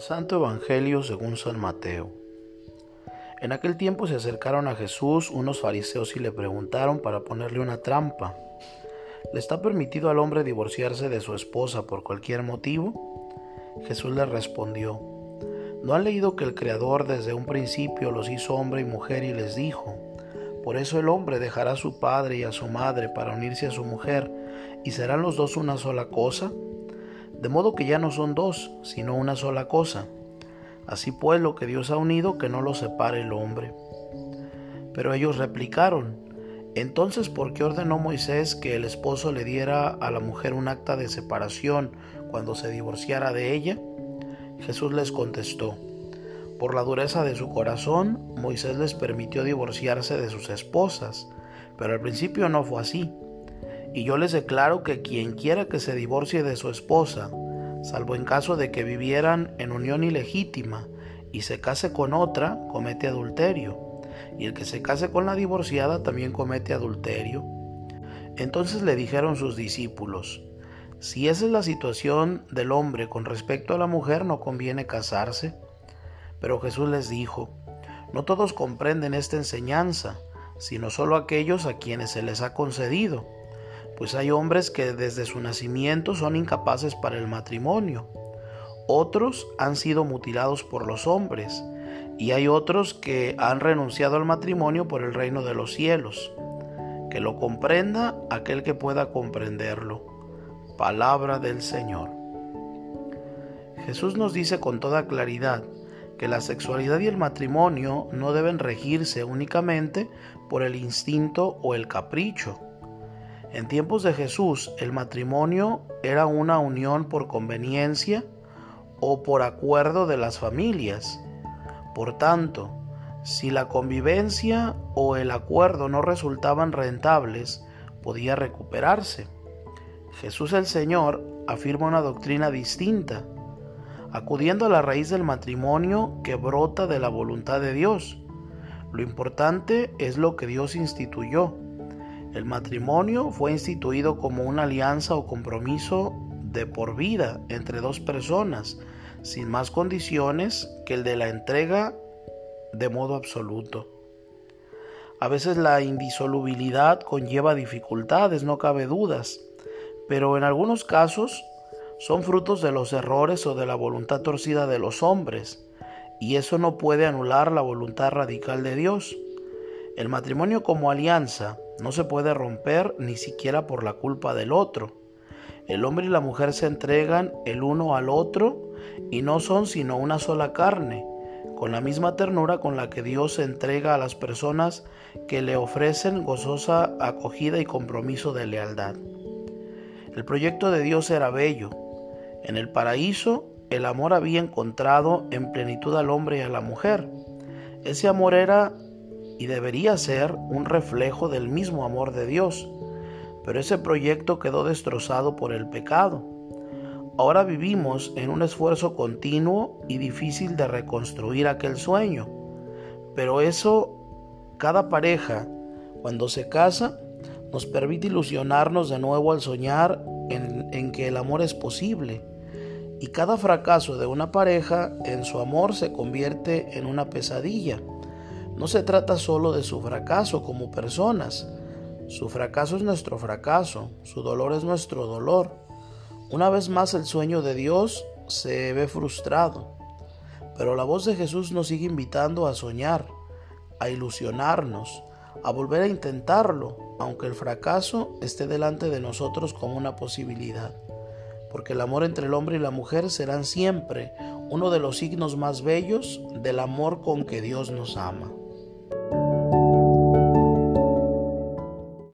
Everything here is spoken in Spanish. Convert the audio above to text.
Santo Evangelio según San Mateo. En aquel tiempo se acercaron a Jesús unos fariseos y le preguntaron para ponerle una trampa. ¿Le está permitido al hombre divorciarse de su esposa por cualquier motivo? Jesús les respondió, ¿no han leído que el Creador desde un principio los hizo hombre y mujer y les dijo, por eso el hombre dejará a su padre y a su madre para unirse a su mujer, y serán los dos una sola cosa? De modo que ya no son dos, sino una sola cosa. Así pues, lo que Dios ha unido, que no lo separe el hombre. Pero ellos replicaron, entonces, ¿por qué ordenó Moisés que el esposo le diera a la mujer un acta de separación cuando se divorciara de ella? Jesús les contestó, por la dureza de su corazón, Moisés les permitió divorciarse de sus esposas, pero al principio no fue así. Y yo les declaro que quien quiera que se divorcie de su esposa, salvo en caso de que vivieran en unión ilegítima y se case con otra, comete adulterio. Y el que se case con la divorciada también comete adulterio. Entonces le dijeron sus discípulos, si esa es la situación del hombre con respecto a la mujer, no conviene casarse. Pero Jesús les dijo, no todos comprenden esta enseñanza, sino solo aquellos a quienes se les ha concedido pues hay hombres que desde su nacimiento son incapaces para el matrimonio. Otros han sido mutilados por los hombres y hay otros que han renunciado al matrimonio por el reino de los cielos. Que lo comprenda aquel que pueda comprenderlo. Palabra del Señor. Jesús nos dice con toda claridad que la sexualidad y el matrimonio no deben regirse únicamente por el instinto o el capricho en tiempos de Jesús, el matrimonio era una unión por conveniencia o por acuerdo de las familias. Por tanto, si la convivencia o el acuerdo no resultaban rentables, podía recuperarse. Jesús el Señor afirma una doctrina distinta, acudiendo a la raíz del matrimonio que brota de la voluntad de Dios. Lo importante es lo que Dios instituyó el matrimonio fue instituido como una alianza o compromiso de por vida entre dos personas, sin más condiciones que el de la entrega de modo absoluto. A veces la indisolubilidad conlleva dificultades, no cabe dudas, pero en algunos casos son frutos de los errores o de la voluntad torcida de los hombres, y eso no puede anular la voluntad radical de Dios. El matrimonio como alianza no se puede romper ni siquiera por la culpa del otro. El hombre y la mujer se entregan el uno al otro y no son sino una sola carne, con la misma ternura con la que Dios se entrega a las personas que le ofrecen gozosa acogida y compromiso de lealtad. El proyecto de Dios era bello. En el paraíso el amor había encontrado en plenitud al hombre y a la mujer. Ese amor era y debería ser un reflejo del mismo amor de Dios, pero ese proyecto quedó destrozado por el pecado. Ahora vivimos en un esfuerzo continuo y difícil de reconstruir aquel sueño, pero eso, cada pareja, cuando se casa, nos permite ilusionarnos de nuevo al soñar en, en, que el amor es posible. Y cada fracaso de una pareja en su amor se convierte en una pesadilla. No se trata solo de su fracaso como personas. Su fracaso es nuestro fracaso, su dolor es nuestro dolor. Una vez más el sueño de Dios se ve frustrado. Pero la voz de Jesús nos sigue invitando a soñar, a ilusionarnos, a volver a intentarlo, aunque el fracaso esté delante de nosotros como una posibilidad. Porque el amor entre el hombre y la mujer serán siempre uno de los signos más bellos del amor con que Dios nos ama.